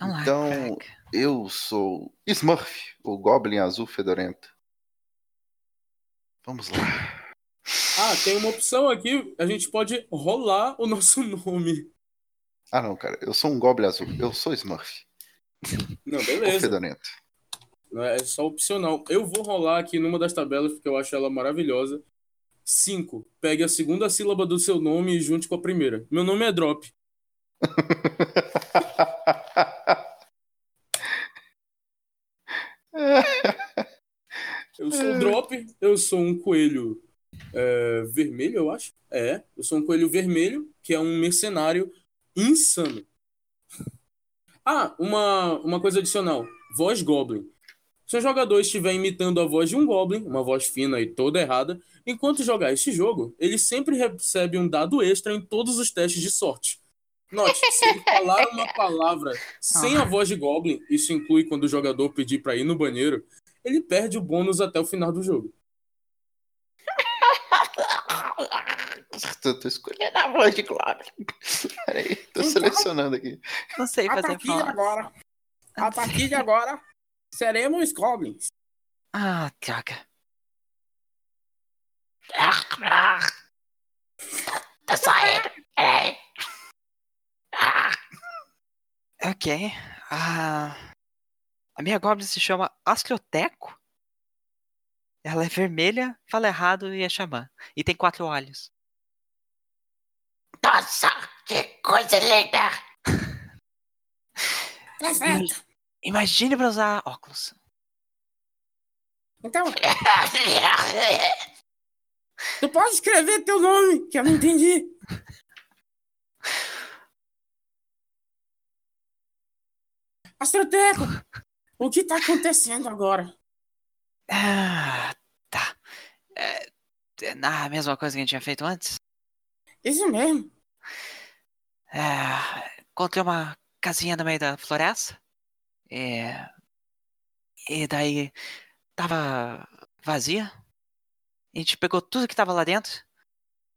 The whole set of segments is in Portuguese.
Olá, então, Craig. eu sou Smurf, o Goblin Azul Fedorento. Vamos lá. Ah, tem uma opção aqui. A gente pode rolar o nosso nome. Ah, não, cara, eu sou um Goblin Azul. Eu sou Smurf, Não, o beleza. Fedorento. Não é é só opcional. Eu vou rolar aqui numa das tabelas porque eu acho ela maravilhosa. 5. Pegue a segunda sílaba do seu nome e junte com a primeira. Meu nome é Drop. Eu sou o Drop, eu sou um coelho é, vermelho, eu acho. É, eu sou um coelho vermelho, que é um mercenário insano. Ah, uma, uma coisa adicional. Voz Goblin. Se o jogador estiver imitando a voz de um Goblin, uma voz fina e toda errada, enquanto jogar este jogo, ele sempre recebe um dado extra em todos os testes de sorte. Note, se ele falar uma palavra sem a voz de Goblin, isso inclui quando o jogador pedir para ir no banheiro, ele perde o bônus até o final do jogo. tô, tô escolhendo a voz de Goblin. Peraí, tô selecionando aqui. Não sei A fazer de voz. agora, a partir de agora, seremos goblins. Ah, droga. Tá saindo. Ok. Ah, a minha Goblin se chama Ascroteco. Ela é vermelha, fala errado e é xamã. E tem quatro olhos. Nossa, que coisa linda. Perfeito. Imagine pra usar óculos. Então, tu pode escrever teu nome, que eu não entendi. Astroteco, o que tá acontecendo agora? Ah, tá. É, é na mesma coisa que a gente tinha feito antes? Isso mesmo. É, encontrei uma casinha no meio da floresta. E, e daí tava vazia. A gente pegou tudo que tava lá dentro.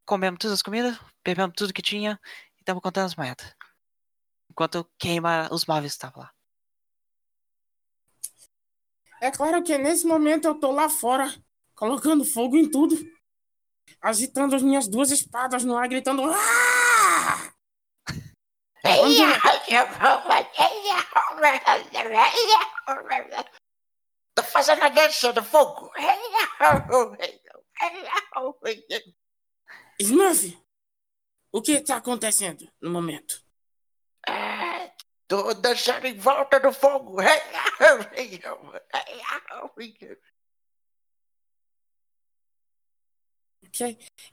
Comemos todas as comidas, bebemos tudo que tinha e estamos contando as moedas. Enquanto queima os móveis que estavam lá. É claro que nesse momento eu tô lá fora, colocando fogo em tudo, agitando as minhas duas espadas no ar, gritando. "Ah!" Tô fazendo a dança do fogo. Smurf, o que tá acontecendo no momento? Tô dançando em volta do fogo.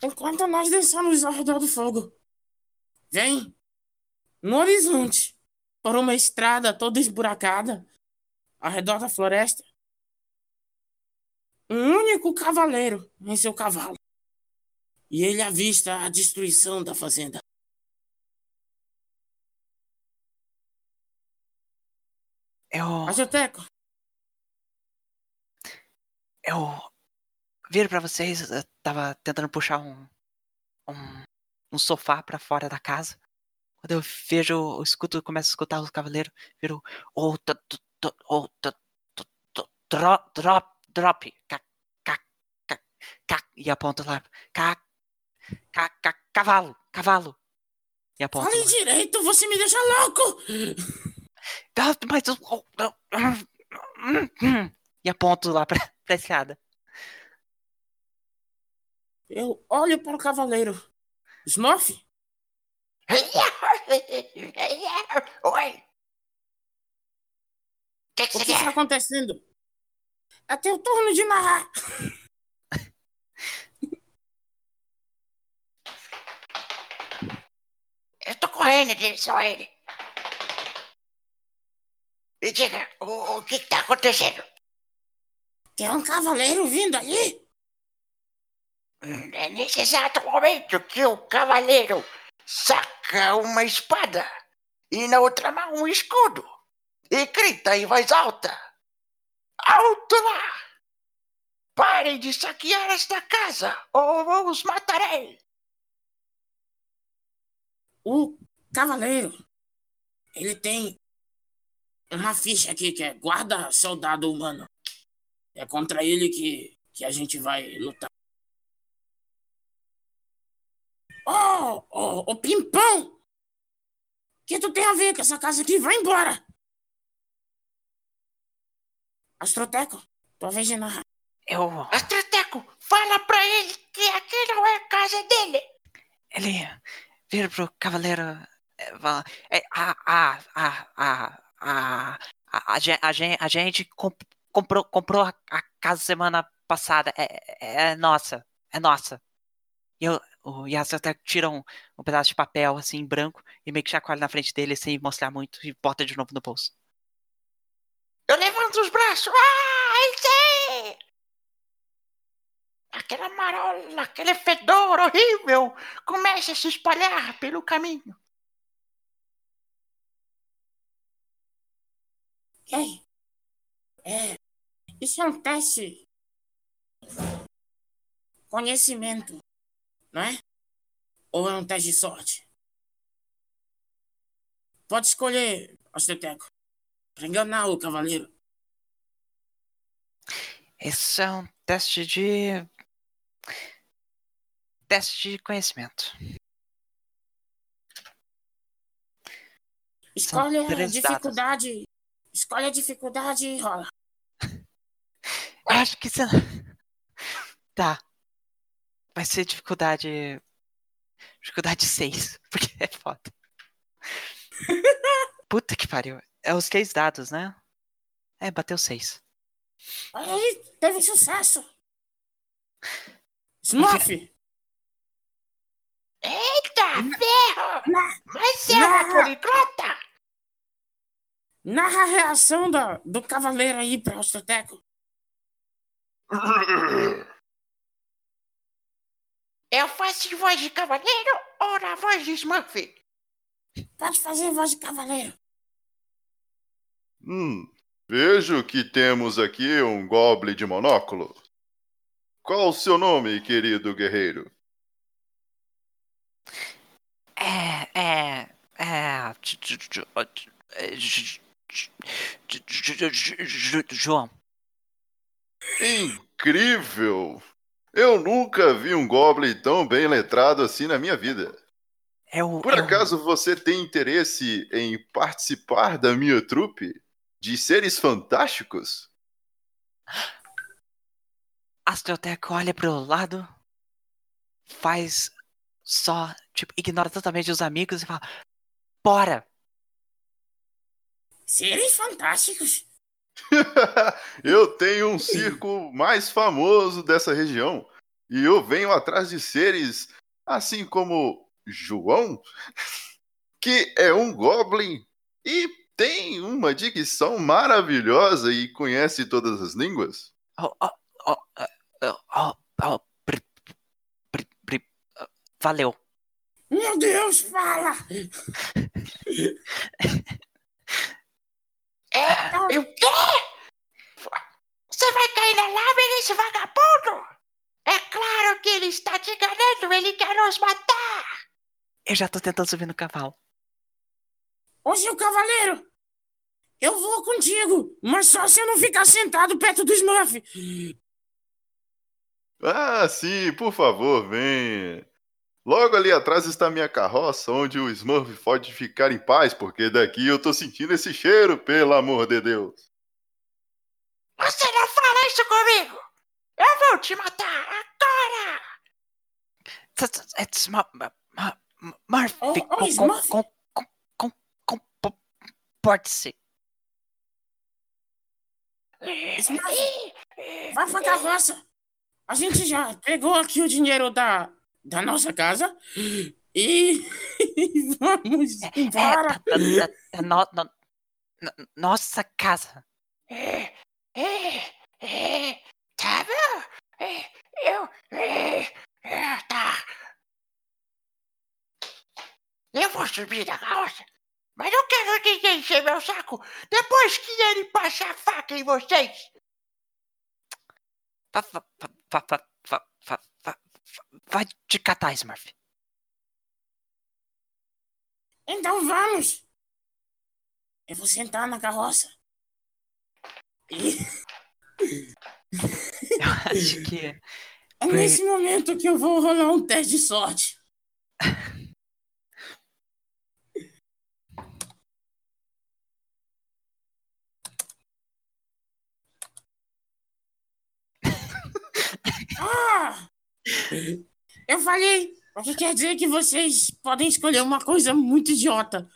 Enquanto nós dançamos ao redor do fogo, vem no horizonte, por uma estrada toda esburacada, ao redor da floresta, um único cavaleiro em seu cavalo. E ele avista a destruição da fazenda. Eu. Ajoteco, eu viro pra vocês, eu tava tentando puxar um, um, um sofá pra fora da casa. Quando eu vejo, eu escuto, começo a escutar os cavaleiros, viro, oh, t- t- t- oh, drop, drop, drop, ca, ca, ca, ca, e aponto lá, ca, ca, ca, cavalo, cavalo. E aponto Fale direito, você me deixa louco! Mas eu- e aponto lá pra, pra escada. Eu olho para o cavaleiro. Smurf? Oi. O que, que O que está acontecendo? É teu turno de narrar. Eu tô correndo em direção a ele. Me diga, o, o que, que tá acontecendo? Tem um cavaleiro vindo ali? É nesse exato momento que o cavaleiro saca uma espada e na outra mão um escudo e grita em voz alta: Alto lá! Parem de saquear esta casa ou os matarei! O cavaleiro. Ele tem uma ficha aqui que é guarda soldado humano. É contra ele que, que a gente vai lutar. Oh, oh, oh, Pimpão! O que tu tem a ver com essa casa aqui? Vai embora! Astroteco, tua vez de narrar. Eu, Astrateco, fala pra ele que aqui não é a casa dele! ele vira pro cavaleiro, é, fala, é, a, a, a, a, a, a, a, a, gen- a gente comp- comprou, comprou a, casa semana passada, é, é, é nossa, é nossa. E eu, o Yasuo até tira um, um pedaço de papel assim, branco, e meio que chacoalha na frente dele sem mostrar muito e bota de novo no bolso. Eu levanto os braços. Ah, sei! Aquela marola, aquele fedor horrível começa a se espalhar pelo caminho. Ei, é, isso é um teste. Conhecimento, não é? Ou é um teste de sorte? Pode escolher, Osteteco. Pra enganar o cavaleiro. Esse é um teste de. Teste de conhecimento. Escolhe a três dados. Escolhe a dificuldade e rola. Eu acho que você. Tá. Vai ser dificuldade. Dificuldade 6. Porque é foda. Puta que pariu. É os três dados, né? É, bateu 6. Olha aí, teve sucesso. Smurf, Eita, ferro! Mas é uma poliglota! Narra a reação da, do cavaleiro aí pra Osteteco. Eu faço voz de cavaleiro ou na voz de Smurf? Pode fazer voz de cavaleiro. Hum, vejo que temos aqui um goblin de monóculo. Qual o seu nome, querido guerreiro? É, é. É. João. Incrível! Eu nunca vi um goblin tão bem letrado assim na minha vida. É o. Por é o- acaso você tem interesse em participar da minha trupe de seres fantásticos? Astroteco olha pro lado, faz só, tipo, ignora totalmente os amigos e fala: Bora! Seres fantásticos. eu tenho um circo mais famoso dessa região e eu venho atrás de seres assim como João, que é um goblin e tem uma dicção maravilhosa e conhece todas as línguas. Oh, oh, oh, oh, oh, oh, br- br- br- ah, valeu. Meu Deus, fala! É, eu quê? Você vai cair na lava nesse vagabundo? É claro que ele está te enganando, ele quer nos matar! Eu já tô tentando subir no cavalo. Ô, seu cavaleiro! Eu vou contigo, mas só se eu não ficar sentado perto do Smurf. Ah, sim, por favor, venha. Logo ali atrás está minha carroça, onde o Smurf pode ficar em paz, porque daqui eu tô sentindo esse cheiro, pelo amor de Deus. Você não fala isso comigo! Eu vou te matar agora! It's com- Smurf. com- com- com- com- po- Pode-se. Smurf, vai pra carroça. A gente já pegou aqui o dinheiro da, da nossa casa e vamos embora. É, da, da, da, nossa casa. É, é, é, tá bom. É, eu, é, é, tá. Eu vou subir na calça, mas eu quero que encher meu saco depois que ele passar a faca em vocês. Vai te catar, Smurf. Então vamos. Eu vou sentar na carroça. E Eu acho que. é nesse momento que eu vou rolar um teste de sorte. Ah! Eu falei, o que quer dizer que vocês podem escolher uma coisa muito idiota.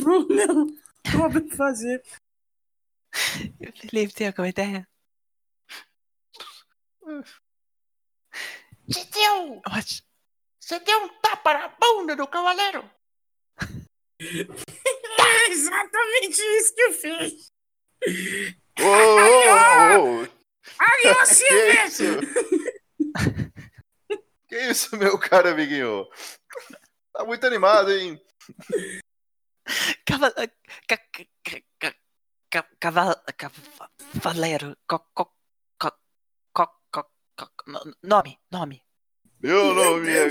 Pro meu Robin fazer. Felipe, tem alguma ideia? Você deu, Eu acho. você deu um tapa na bunda do cavaleiro. É exatamente isso que eu fiz. Ô, ô, ô, ô, Aí você assim, é né? isso? que isso, meu cara amiguinho? Tá muito animado, hein? Cava... Cava... Cavaleiro. Nome, nome. Meu nome é.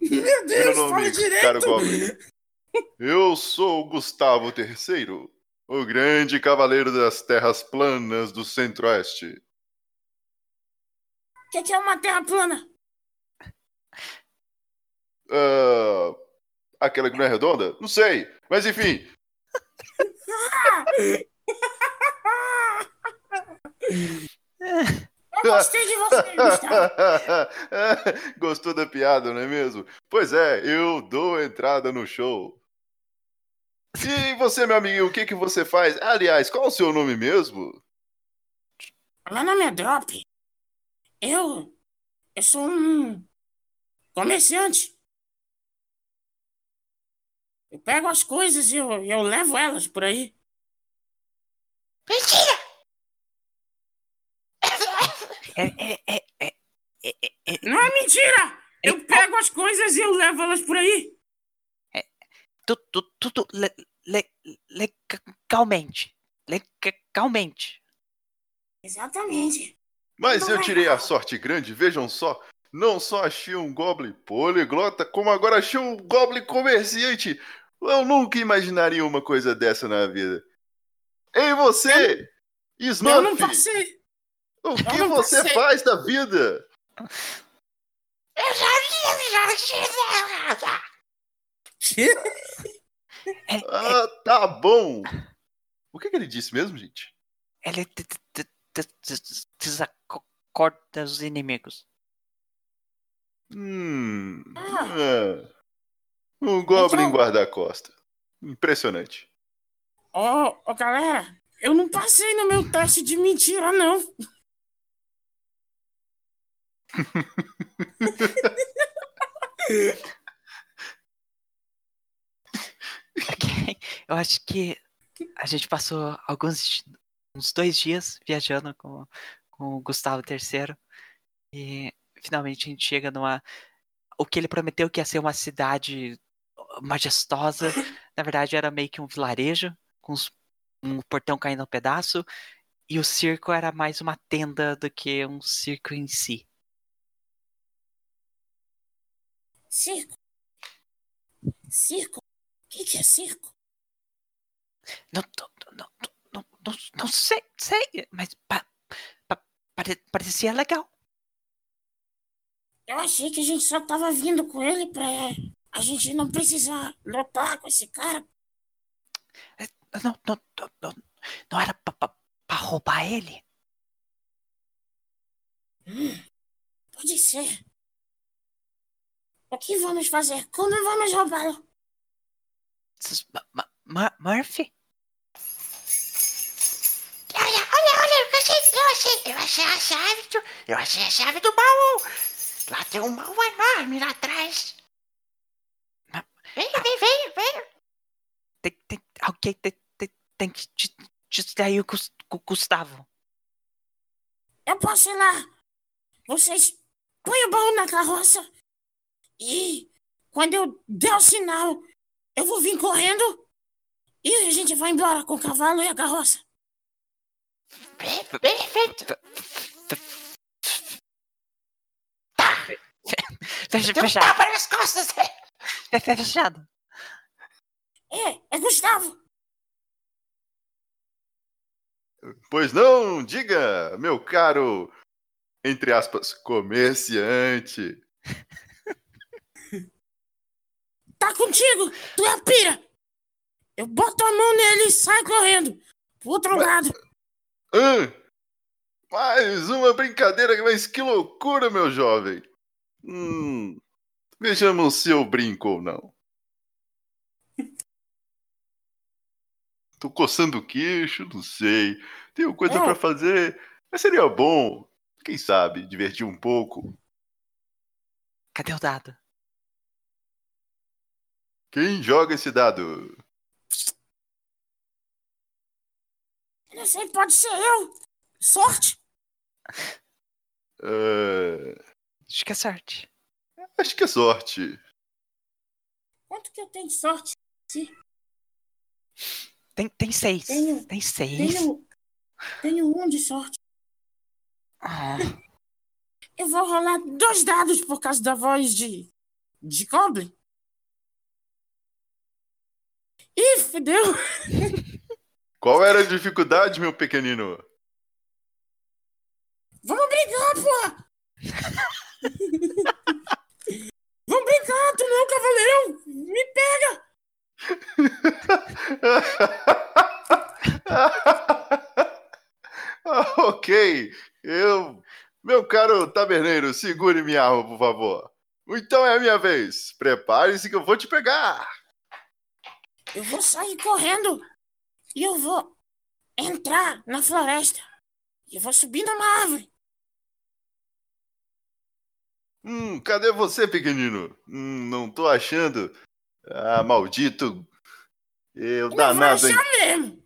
Meu Deus, meu nome, direito! Caro Goblin. Eu sou o Gustavo III o grande cavaleiro das terras planas do Centro-Oeste. O que, que é uma terra plana? Ah, aquela que não é redonda? Não sei, mas enfim. Eu gostei de você. Gostou da piada, não é mesmo? Pois é, eu dou entrada no show. E você, meu amiguinho, o que, que você faz? Aliás, qual é o seu nome mesmo? Meu nome é Drop. Eu. Eu sou um. comerciante. Eu pego as coisas e eu, eu levo elas por aí. Mentira! É, é, é, Não é mentira! Eu pego as coisas e eu levo elas por aí. Tu- tu- tudo le- le- legalmente. Legalmente. Exatamente. Mas eu tirei a sorte grande, vejam só. Não só achei um Goblin poliglota, como agora achei um Goblin comerciante. Eu nunca imaginaria uma coisa dessa na vida. Ei, você! Eu não Smurf! passei. O que não você passei. faz da vida? Eu já vi, eu já É, é, Ah, tá bom. O que, que ele disse mesmo, gente? ele te- desacorda os inimigos. Hum. Ah. é. Um Goblin Então- guarda-costa. Impressionante. Ô, ô, galera, eu não passei no meu teste de mentira, não. Eu acho que a gente passou alguns uns dois dias viajando com, com o Gustavo III e finalmente a gente chega numa o que ele prometeu que ia ser uma cidade majestosa, na verdade era meio que um vilarejo com um portão caindo no pedaço e o circo era mais uma tenda do que um circo em si. Circo? Circo? O que, é circo? Não, não, não, não, não, não sei, sei, mas pa- pa- pare- parecia legal. Eu achei que a gente só tava vindo com ele pra a gente não precisar lutar com esse cara. Não, não, não, não, não era pra, pra- pra roubar ele? Pode ser. O que vamos fazer? Como vamos roubá-lo? Ma- Murphy? Olha, olha, olha, eu achei, eu achei, eu achei a chave do, eu achei a chave do baú. Lá tem um baú enorme lá atrás. Ma- Vem, vem, vem, vem. Tem, tem, alguém tem, tem, tem que dis- distrair o Gus- Gu- Gustavo. Eu posso ir lá. Vocês põem o baú na carroça. E quando eu der o sinal, eu vou vir correndo. E a gente vai embora com o cavalo e a carroça. Perfeito. Fecha, Tem um fechado. tapa nas costas. Fe- fe- Fechado. É, é Gustavo. Pois não, diga, meu caro, entre aspas, comerciante. Tá contigo. Tu é a pira. Eu boto a mão nele e saio correndo. Pro outro lado. Hã? Mais uma brincadeira, mas que loucura, meu jovem. Hum, vejamos se eu brinco ou não. Tô coçando o queixo, não sei. Tenho coisa É. pra fazer, mas seria bom, quem sabe, divertir um pouco. Cadê o dado? Quem joga esse dado? Não sei, pode ser eu. Sorte. Ah, Acho que é sorte. acho que é sorte. Quanto que eu tenho de sorte? Tem, tem seis. Tenho- Tem seis. Tenho, tenho um de sorte. Ah, Eu vou rolar dois dados por causa da voz de. de Goblin. Ih, fudeu! Qual era a dificuldade, meu pequenino? Vamos brigar, porra! Vamos brincar, tu não é cavaleirão! Me pega! Ok, eu. Meu caro taberneiro, segure minha arma, por favor. Então é a minha vez. Prepare-se que eu vou te pegar. Eu vou sair correndo e eu vou entrar na floresta. E eu vou subir numa árvore. Hum, cadê você, pequenino? Hum, não tô achando. Ah, maldito. Eu Não vai danado, hein? achar mesmo!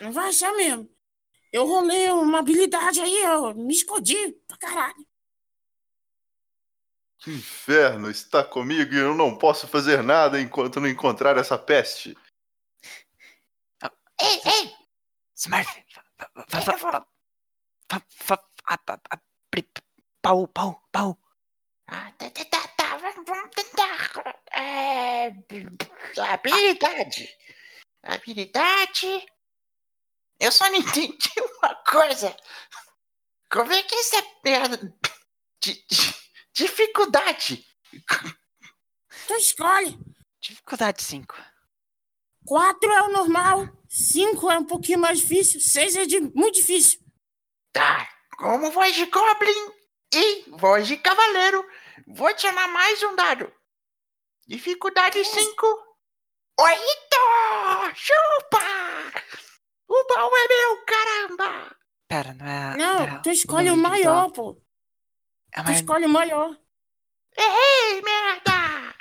Não vai achar mesmo. Eu rolei uma habilidade aí, eu me escondi pra caralho. Que inferno está comigo e eu não posso fazer nada enquanto não encontrar essa peste. Ei, ei. Smurf. Pau, pau, pau. Ah, tá, tá, tá, tá. Vamos vamos tentar. É, habilidade. Habilidade. Eu só não entendi uma coisa. Como é que essa merda de, de- dificuldade? Tu escolhe. Dificuldade 5. Quatro é o normal, cinco é um pouquinho mais difícil, seis é de, muito difícil. Tá, como voz de Goblin e voz de Cavaleiro, vou adicionar mais um dado. Dificuldade 5. Oito! Chupa! O baú é meu, caramba! Pera, não é. Não, é tu escolhe o número maior, pô. É Tu escolhe o maior. Errei, merda!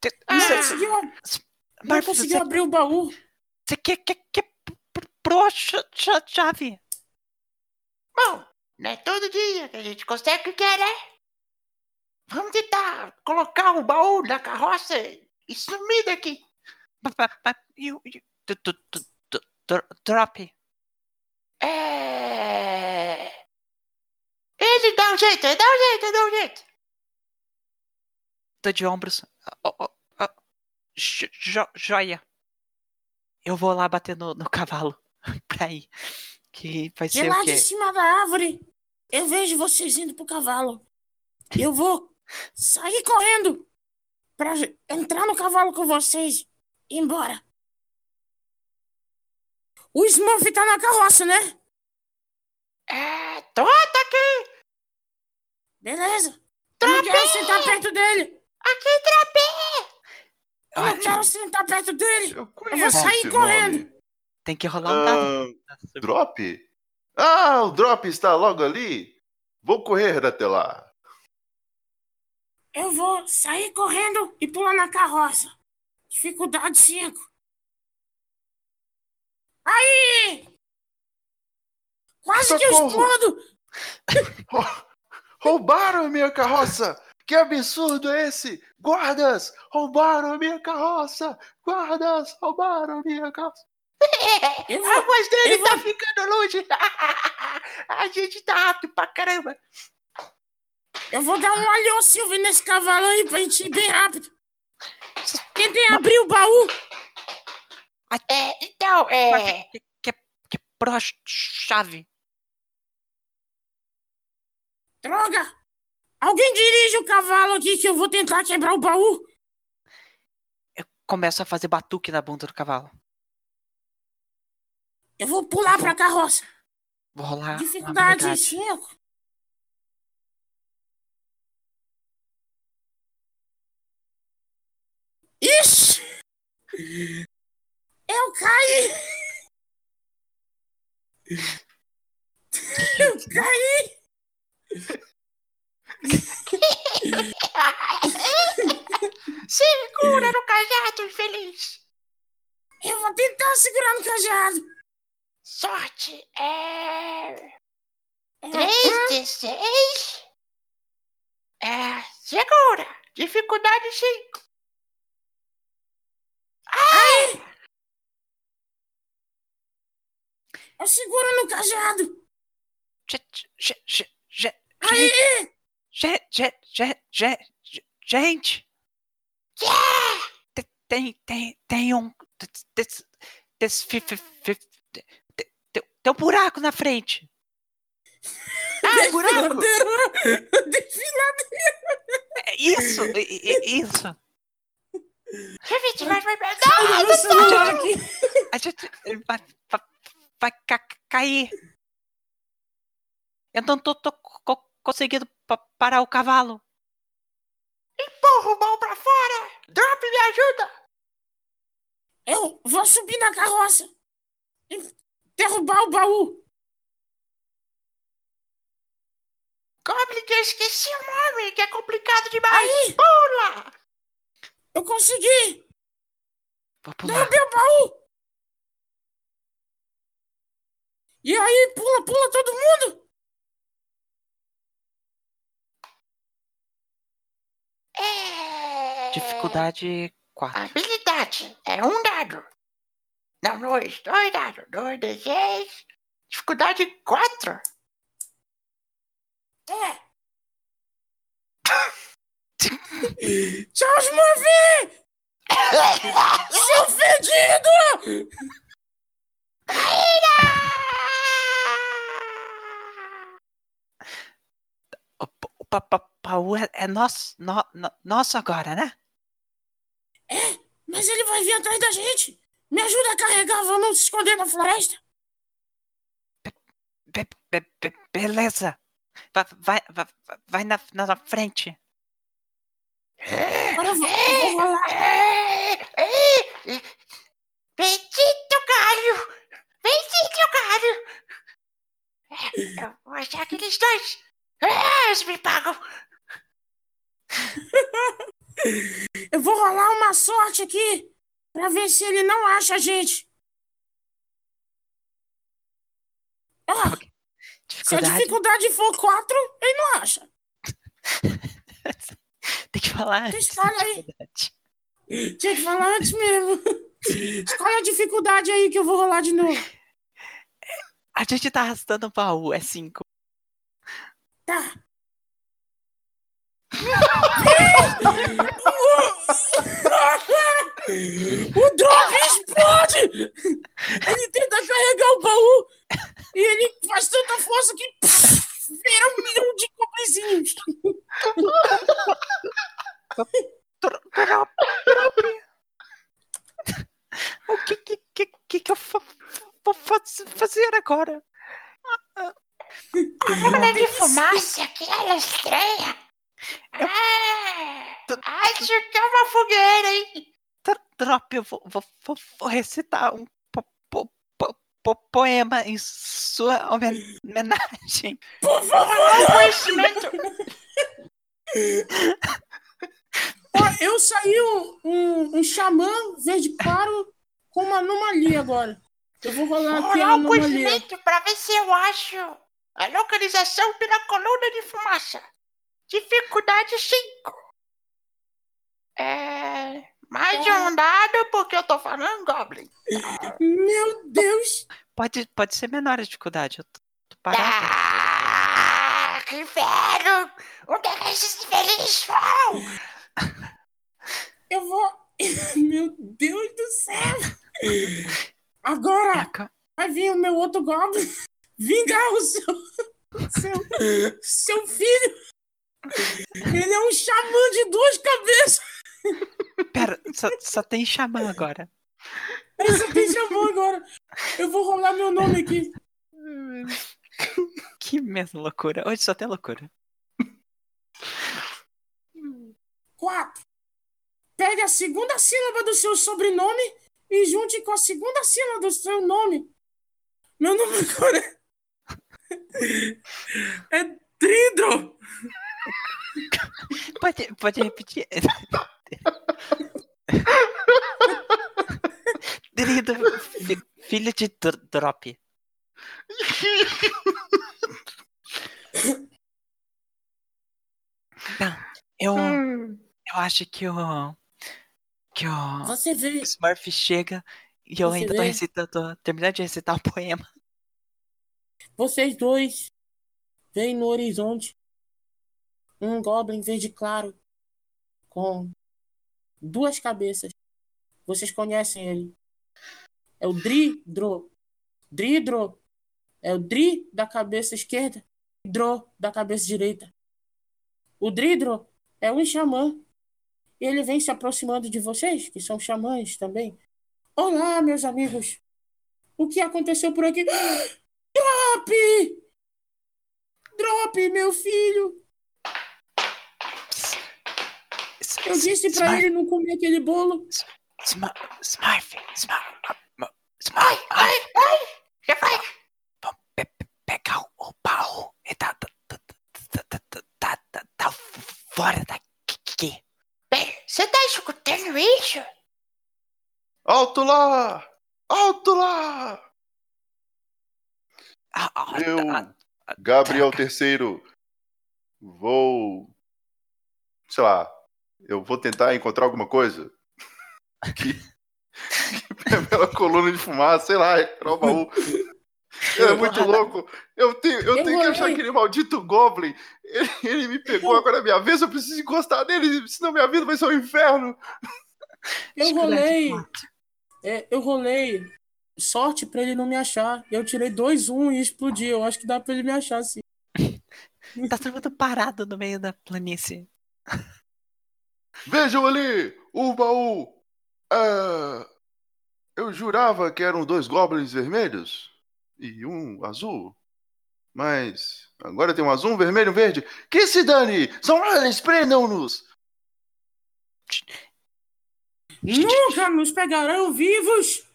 Te- Não conseguiu, não conseguiu abrir o baú. Você quer que que pro a cha- cha- chave? Bom, não é todo dia que a gente consegue o que quer, né? Vamos tentar colocar o baú na carroça e sumir daqui. Drop. É. Ele dá um jeito, ele dá um jeito, ele dá um jeito. Tô de ombros. Ó, ó, ó. Jo- jo- joia. Eu vou lá bater no, no cavalo. pra ir. Que vai De ser lá o quê? de cima da árvore, eu vejo vocês indo pro cavalo. Eu vou sair correndo pra entrar no cavalo com vocês e ir embora. O Smurf tá na carroça, né? É. Tô aqui! Beleza. Eu não quero sentar perto dele. Aqui, Trapé! Eu não quero sentar perto dele. Eu Eu vou sair correndo. nome. Tem que rolar um dado. Ah, drop? Ah, o Drop está logo ali. Vou correr até lá. Eu vou sair correndo e pular na carroça. Dificuldade 5. Aí! Quase que eu Socorro! explodo! Rou- Roubaram a minha carroça! Que absurdo é esse? Guardas! Roubaram a minha carroça! Guardas! Roubaram a minha carroça! A voz dele eu tá ficando longe! A gente tá rápido pra caramba! eu vou dar um alho Silvio nesse cavalo aí pra gente ir bem rápido. Tentem abrir o baú. É, então, é. Que, que, quebrou a chave. Droga! Alguém dirige o cavalo aqui que eu vou tentar quebrar o baú. Começa a fazer batuque na bunda do cavalo. Eu vou pular pra carroça. Vou rolar. Dificuldade habilidade. 5. Ixi! Eu caí! Eu caí! Segura no cajado, infeliz! Eu vou tentar segurar no cajado. Sorte é. É, 3d6. É. Segura! Dificuldade 5. Eu seguro no cajado. Aí! ge- ge- ge- ge- ge- Gente! Te- Tem, tem, tem um. Tem um buraco na frente. Ah, buraco! É Isso! Isso! Gente, vai, vai, Não, aqui. A gente vai, vai, vai ca- cair. Eu não tô, tô co- conseguindo pa- parar o cavalo. empurra o mão pra fora! Drop, me ajuda! Eu vou subir na carroça e derrubar o baú. Goblin, que eu esqueci o nome, que é complicado demais! Aí, Pula! eu consegui! Vou pular. Derrubei o baú! E aí, pula, pula todo mundo! É... Dificuldade 4. Habilidade é um dado. Não, dois, dois dados. Dois, dois, seis. Dificuldade quatro. É! Tchau, Smurf! Seu fedido! O, pa- o pa- pa- baú é, é nosso, no- no- nosso agora, né? É, mas ele vai vir atrás da gente! Me ajuda a carregar, vamos se esconder na floresta! Be- be- be- beleza. Vai, vai, vai, vai na, na frente. Agora eu vou, eu vou rolar. Bendito galho! Bendito galho! Eu vou achar aqueles dois. Ah, eles me pagam. Eu vou rolar uma sorte aqui pra ver se ele não acha a gente. Ah, se a Dificuldade. for 4, ele não acha. Tem que falar antes. Fala aí. Tinha que falar antes mesmo. Escolhe a dificuldade aí que eu vou rolar de novo. A gente tá arrastando o baú, é cinco. Tá. O drop explode! Ele tenta carregar o baú e ele faz tanta força que pff, vira um milhão de cobrezinhos. O que que, que, que, que eu fa- vou faz- fazer agora? Câmara de fumaça, aquela estranha. Ah, acho que é uma fogueira, hein? Dro- Drop, eu vou, vou, vou, vou recitar um po- po- po- po- poema em sua homen- homenagem. Por favor! Conhecimento. Eu saí um, um, um xamã verde claro com uma anomalia agora. Eu vou rolar aqui a rolar o anomalia. conhecimento pra ver se eu acho a localização pela coluna de fumaça. Dificuldade 5. É. Mais de um dado porque eu tô falando Goblin. Meu Deus! Pode, pode ser menor a dificuldade. Eu tô, tô parado. Ah, que inferno! Onde é que esses infeliz vão? Eu vou. Meu Deus do céu! Agora vai vir o meu outro Goblin vingar o seu. Seu, seu filho! Ele é um xamã de duas cabeças! Pera, só, só tem xamã agora. Ele só tem xamã agora! Eu vou rolar meu nome aqui. Que mesmo loucura. Hoje só tem loucura. Quatro. Pegue a segunda sílaba do seu sobrenome e junte com a segunda sílaba do seu nome. Meu nome agora é, é Tridro. Pode, pode repetir. Querido fi- filho de dr- drop. Não, eu, eu acho que o. Que o Você vê. Smurf chega e eu Você ainda tô vê? recitando. Terminando de recitar o poema. Vocês dois veem no horizonte um Goblin verde claro com duas cabeças. Vocês conhecem ele. É o Dridro. Dridro. É o Dri da cabeça esquerda Dro da cabeça direita. O Dridro é um xamã. Ele vem se aproximando de vocês, que são xamãs também. Olá, meus amigos. O que aconteceu por aqui? Drop! Drop, meu filho! Eu disse pra Smurf. ele não comer aquele bolo. Smurf, Smurf, Smurf. Ai, ai, ai. foi? Vamos pegar o pau. Ele tá, tá, tá, tá, fora daqui. Bem, você tá escutando isso? Alto lá! Alto lá! Eu, Gabriel III, vou, sei lá, eu vou tentar encontrar alguma coisa. Que. que pela coluna de fumaça, sei lá, recuperar o baú. É muito louco. Eu tenho, eu Eu tenho que achar aquele maldito Goblin. Ele, ele me pegou, agora é minha vez. Eu preciso encostar nele, senão minha vida vai ser um inferno. Eu rolei. é, eu rolei sorte pra ele não me achar. Eu tirei dois um e explodi. Eu acho que dá pra ele me achar sim. Tá todo mundo parado no meio da planície. Vejam ali, o baú. Ah, eu jurava que eram dois goblins vermelhos e um azul. Mas agora tem um azul, um vermelho e um verde. Que se dane! São aliens, prendam-nos! Nunca nos pegarão vivos!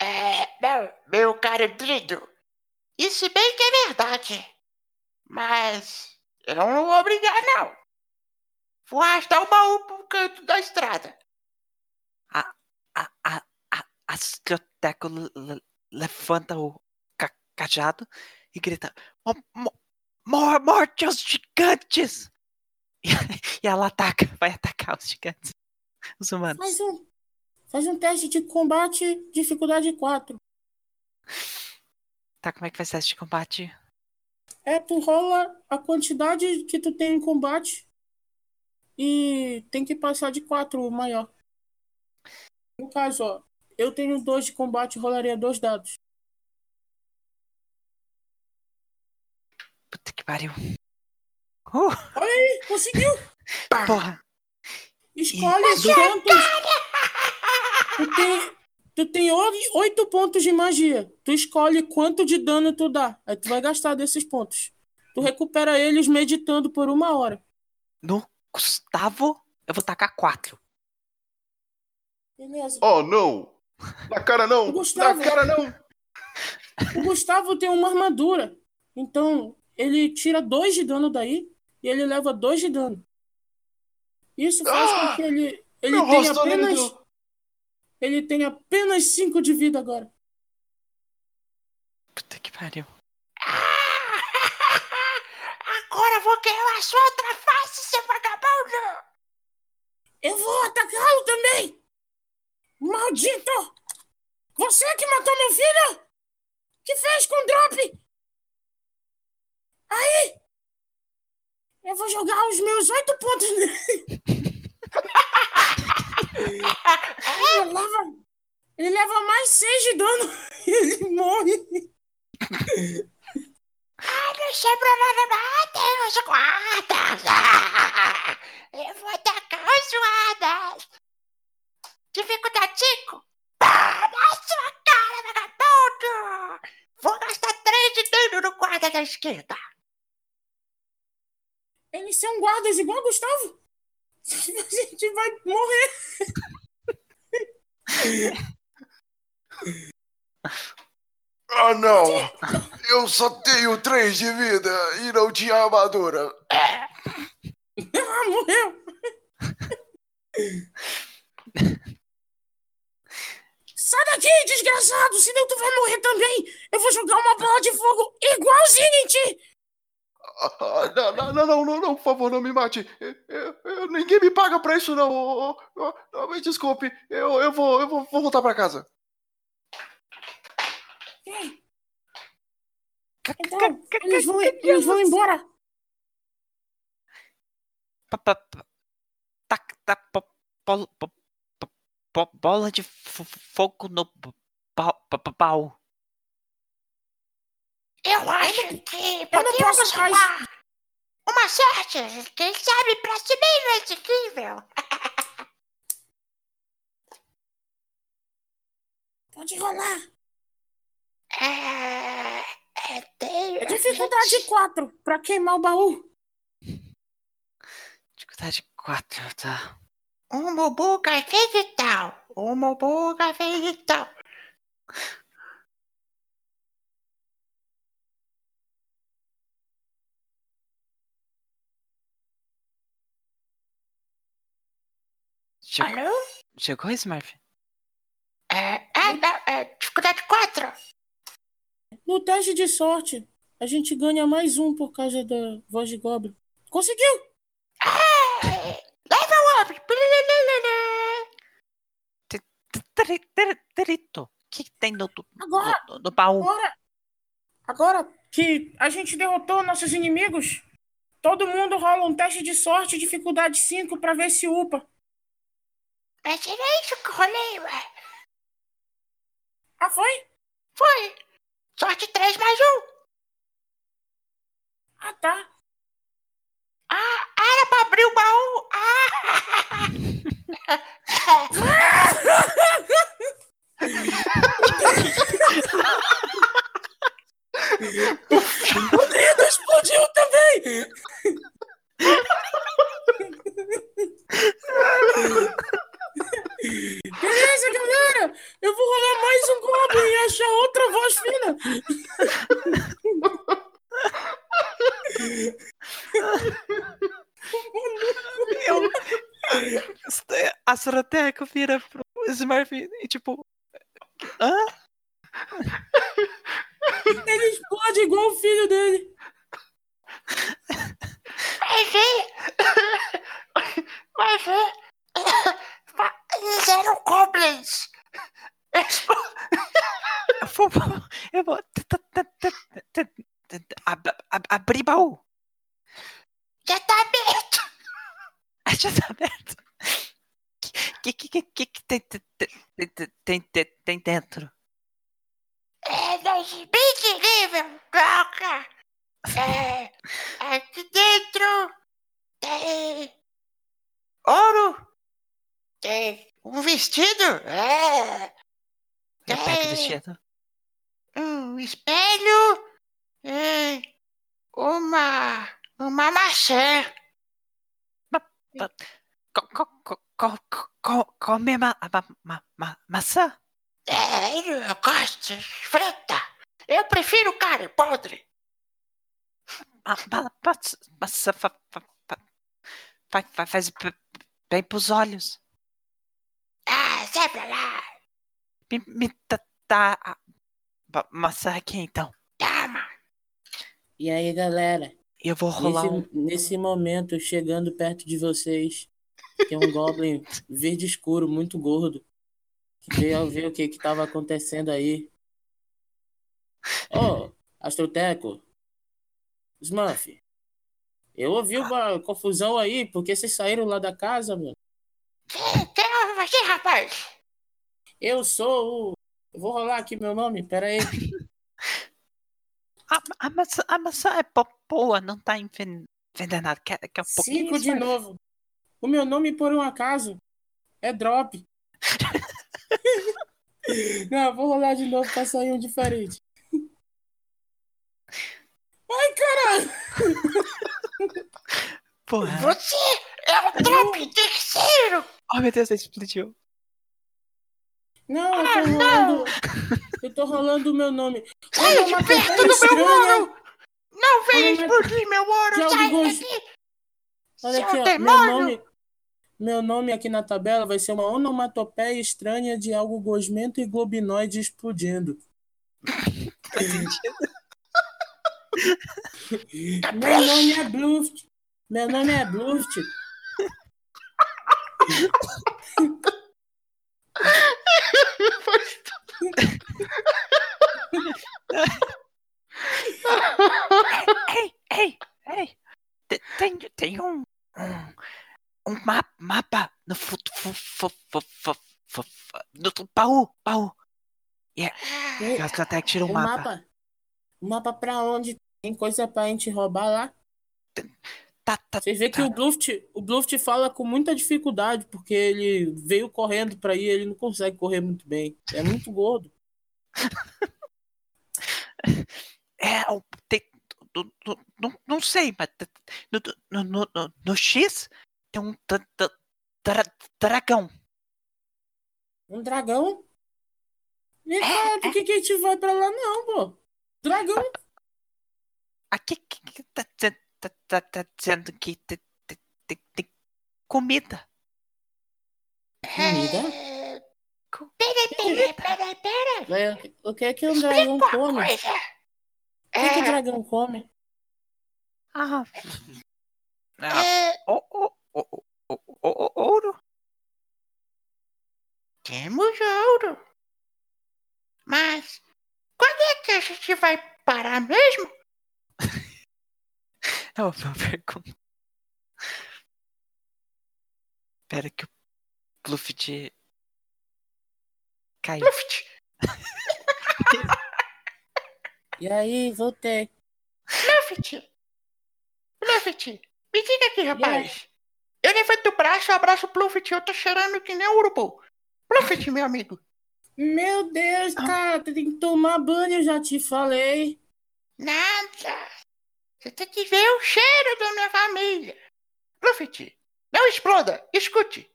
É, meu, meu caro Drido, isso bem que é verdade. Mas eu não vou brigar, não. Vou arrastar o baú pro canto da estrada. A, a, a, Astroteco le- le- levanta o ca- cajado e grita: "Mo- mo- mor- Morte aos gigantes! E, e ela ataca, vai atacar os gigantes. Os humanos. Faz um, faz um teste de combate, dificuldade 4. Tá, como é que faz teste de combate? É, tu rola a quantidade que tu tem em combate e tem que passar de 4 o maior. No caso, ó, eu tenho 2 de combate, rolaria dois dados. Puta que pariu. Uh, Olha aí, conseguiu! porra. Escolhe quantos. Tu tem, tu tem oi- oito pontos de magia. Tu escolhe quanto de dano tu dá. Aí tu vai gastar desses pontos. Tu recupera eles meditando por uma hora. No Gustavo, eu vou tacar quatro. Beleza. Oh, não! Na cara não! Na Gustavo. cara não! O Gustavo tem uma armadura. Então, ele tira dois de dano daí e ele leva dois de dano. Isso faz Ah! com que ele, ele tenha apenas. deu- Ele tem apenas cinco de vida agora. Puta que pariu. Agora vou ganhar a sua outra face, seu vagabundo! Eu vou atacá-lo também! Maldito! Você que matou meu filho? Que fez com o drop? Aí! Eu vou jogar os meus oito pontos nele. ele, leva, ele leva mais seis de dano e ele morre. Ah, não sobrou nada mais, tem os guardas! Ah, Eu vou atacar os guardas! Dificuldade 5! Pá, na sua cara, vagabundo! Vou gastar 3 de dano no guarda da esquerda! Eles são guardas igual o Gustavo. A gente vai morrer. Ah, não! Eu só tenho três de vida e não tinha armadura. Ah, morreu! Sai daqui, desgraçado! Senão tu vai morrer também! Eu vou jogar uma bola de fogo igualzinho em ti! Ah, não, não, não, não, não, por favor, não me mate. Eu- eu- eu- ninguém me paga pra isso, não. Ô, ô, ô, me desculpe, eu, eu, vou, eu vou, vou voltar pra casa. Então, eles vão, eles vão embora! Pa- pa- pa- Tá, tá, bola de fo- fogo no pau. pa- pa- pau. Eu acho que podemos rolar uma sorte, quem sabe pra subir no executível. Pode rolar! É, é, tenho, É dificuldade 4 pra queimar o baú. Dificuldade 4, tá. Um Mubuca fez e tal. Um Mubuca fez e tal. Chegou, Alô? chegou Smurf? É, é, não, é dificuldade 4. No teste de sorte, a gente ganha mais um por causa da voz de Goblin. Conseguiu! Leva o Trito. O que, tem no, Agora, no, no baú? agora, agora que a gente derrotou nossos inimigos, todo mundo rola um teste de sorte, dificuldade 5, pra ver se upa. Mas era isso que rolei, ué. Ah, foi? Foi. Sorte 3 mais 1. Ah, tá. Ah, era pra abrir o baú. Ah. O dedo explodiu também! Beleza, galera! Eu vou rolar mais um Goblin e achar outra voz fina! Eu... A Soroteca vira pro Smurf e tipo. Hã? Ele explode igual o filho dele! Vai ver. Vai ver. Goblins! Explo- Eu vou. Eu vou. Abrir baú. Já tá aberto! Já tá aberto. Que que que que que tem tem tem- dentro? É, nós bem terrível, droga! É, aqui dentro tem ouro, tem um vestido, é, o tem vestido. um espelho e uma, uma maçã. Co- co- co- co- co- co- Come ma, ma, ma, ma, maçã? É, eu gosto de fruta. Eu prefiro carne podre. Ma, ma, maçã maçã fa, fa, fa, fa- fa- faz bem pros olhos. Sai pra lá. Me, me dá, dá a ma- maçã aqui então. Toma. E aí, galera? Eu vou rolar Nesse, um. nesse momento, chegando perto de vocês, tem um Goblin verde escuro, muito gordo, que veio ver o que que tava acontecendo aí. Ô, Astroteco, Smurf, eu ouvi uma confusão aí, porque vocês saíram lá da casa, mano. É você, rapaz? Eu sou o... Eu vou rolar aqui meu nome, pera aí. A, a, maçã, a maçã é bo- boa, não tá enven- envenenada. Quer, quer um pouquinho? Cinco de novo. O meu nome, por um acaso, é Drop. Não, vou rolar de novo pra sair um diferente. Ai, caralho! Porra. Você é o drop terceiro. Oh, meu Deus, explodiu. Não, eu Ah, tô rolando. Eu tô rolando o meu nome. Saia Olha, de uma perto do meu ouro. Não venha explodir meu ouro. Sai daqui. Olha Seu aqui, ó. Meu nome, meu nome aqui na tabela vai ser uma onomatopeia estranha de algo gosmento e globinoide explodindo. Meu nome é Bluft. Meu nome é Bluft. Ei, ei, ei. Te- Tem, tem um. Um, um ma- mapa no no tu- baú, baú. E é, Um a Stratec tira um mapa. mapa. Mapa pra onde? Tem coisa pra gente roubar lá? Tá, tá, Vocês vê que tá. o Bluft, o Bluft fala com muita dificuldade, porque ele veio correndo pra ir, ele não consegue correr muito bem. É muito gordo. É, tem, do- não, não sei, mas no, no, no, no, X tem um dra- dra- dra- dragão. Um dragão? E cara, por que, que a gente vai pra lá não, pô? Dragão? Aqui que, que tá, dizendo- tá, tá, dizendo que tem, tem, tem, tem comida. Comida? É, Peraí, peraí, peraí, peraí. É, O que é que um dragão Explica come? O que, é que o É, dragão come? Ah, ah é, o, o, o, o, o- ouro? temos ouro. Mas quando é que a gente vai parar mesmo? É uma boa pergunta. Espera que o Bluffit caiu. E aí, voltei. Luft. Luft, me diga aqui, rapaz. Eu levanto o braço, eu abraço o Pluffit, eu tô cheirando que nem um urubu. Pluffit, meu amigo. Meu Deus, cara, tu tem que tomar banho, eu já te falei. Nada. Você tem que ver o cheiro da minha família. Pluffit, não exploda. Escute.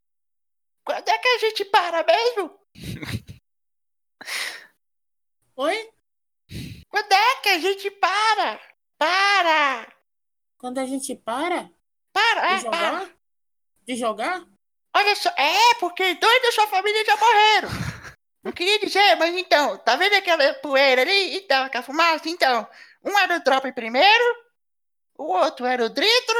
Quando é que a gente para mesmo? Oi? Quando é que a gente para? Para! Quando a gente para Para, de é, para. jogar? De jogar? Olha só, é, porque dois da sua família já morreram. Não queria dizer, mas então, tá vendo aquela poeira ali? Então, aquela fumaça? Então, um era o Drop primeiro, o outro era o Dritro,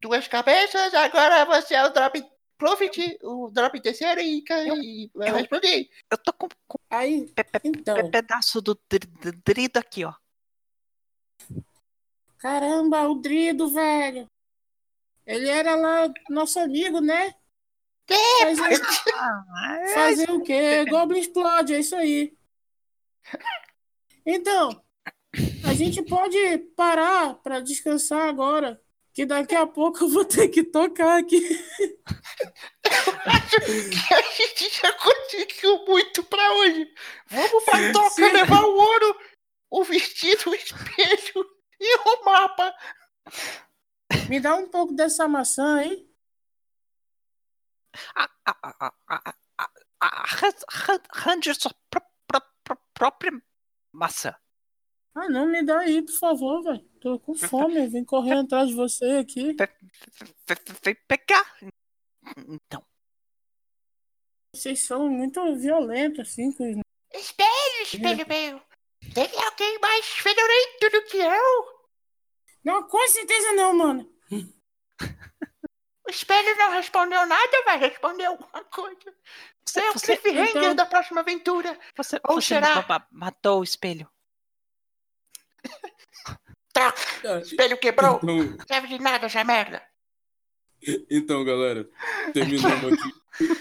duas cabeças, agora você é o Drop Profit, o drop terceiro e, e vai eu- responder. Eu tô com, com Aí, pe- pe- então, pe- pedaço do dri- dri- drido aqui, ó. caramba, o Drido, velho. Ele era lá nosso amigo, né? Fazer, Ah, é, fazer o quê? Goblin explode, é isso aí. Então, a gente pode parar pra descansar agora, que daqui a pouco eu vou ter que tocar aqui. Acho que a gente já conseguiu muito pra hoje. Vamos pra Sim, toca sim. levar o ouro, o vestido, o espelho e o mapa. Me dá um pouco dessa maçã, hein? Arranje sua pró- pró- pró- própria maçã. Ah, não, me dá aí, por favor, velho. Tô com fome, vim correr atrás de você aqui. Ve- ve- Vem pegar. Então, Vocês são muito violentos, assim, com Espelho, espelho meu. Tem alguém mais fedorento do que eu? Não, com certeza não, mano. O espelho não respondeu nada, vai responder alguma coisa. Você é o cliffhanger então- da próxima aventura. você, Ou você será? ma- ma- matou o espelho. Troca, Ah, espelho quebrou. Então, Não serve de nada essa merda. então, galera, terminamos aqui.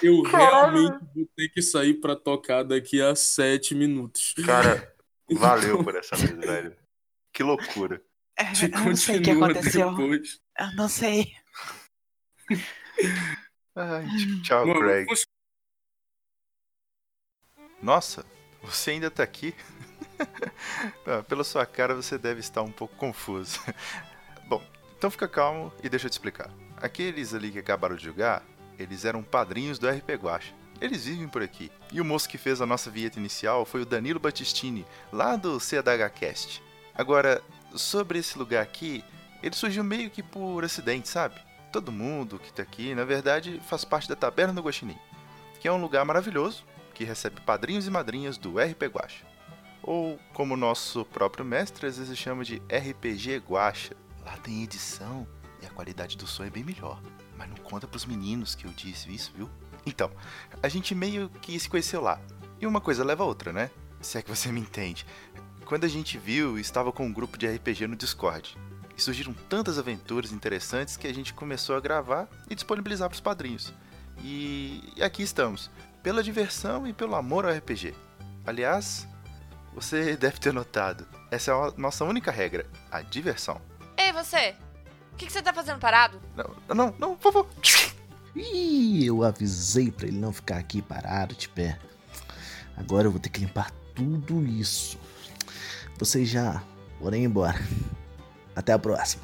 Eu Caralho. realmente vou ter que sair pra tocar daqui a sete minutos. Cara, valeu por essa vez, velho. Que loucura. É, eu não sei o que aconteceu. depois. Eu não sei. Ai, tchau, Mano, Craig. Nossa, você ainda tá aqui? Ah, Pela sua cara, você deve estar um pouco confuso. Bom, então fica calmo e deixa eu te explicar. Aqueles ali que acabaram de jogar, eles eram padrinhos do RP Guacha. Eles vivem por aqui. E o moço que fez a nossa vinheta inicial foi o Danilo Battistini, lá do CDHcast. Agora, sobre esse lugar aqui, ele surgiu meio que por acidente, sabe? Todo mundo que tá aqui, na verdade, faz parte da Taberna do Guaxinim, que é um lugar maravilhoso que recebe padrinhos e madrinhas do RP Guacha. Ou, como nosso próprio mestre às vezes chama de RPG Guacha. Lá tem edição e a qualidade do som é bem melhor. Mas não conta pros meninos que eu disse isso, viu? Então, a gente meio que se conheceu lá. E uma coisa leva a outra, né? Se é que você me entende. Quando a gente viu, estava com um grupo de RPG no Discord. E surgiram tantas aventuras interessantes que a gente começou a gravar e disponibilizar para os padrinhos. E e aqui estamos, pela diversão e pelo amor ao RPG. Aliás, você deve ter notado, essa é a nossa única regra, a diversão. Ei, você! O que, que você tá fazendo parado? Não, não, não, por favor. Ih, eu avisei pra ele não ficar aqui parado de pé. Agora eu vou ter que limpar tudo isso. Vocês já podem ir embora. Até a próxima.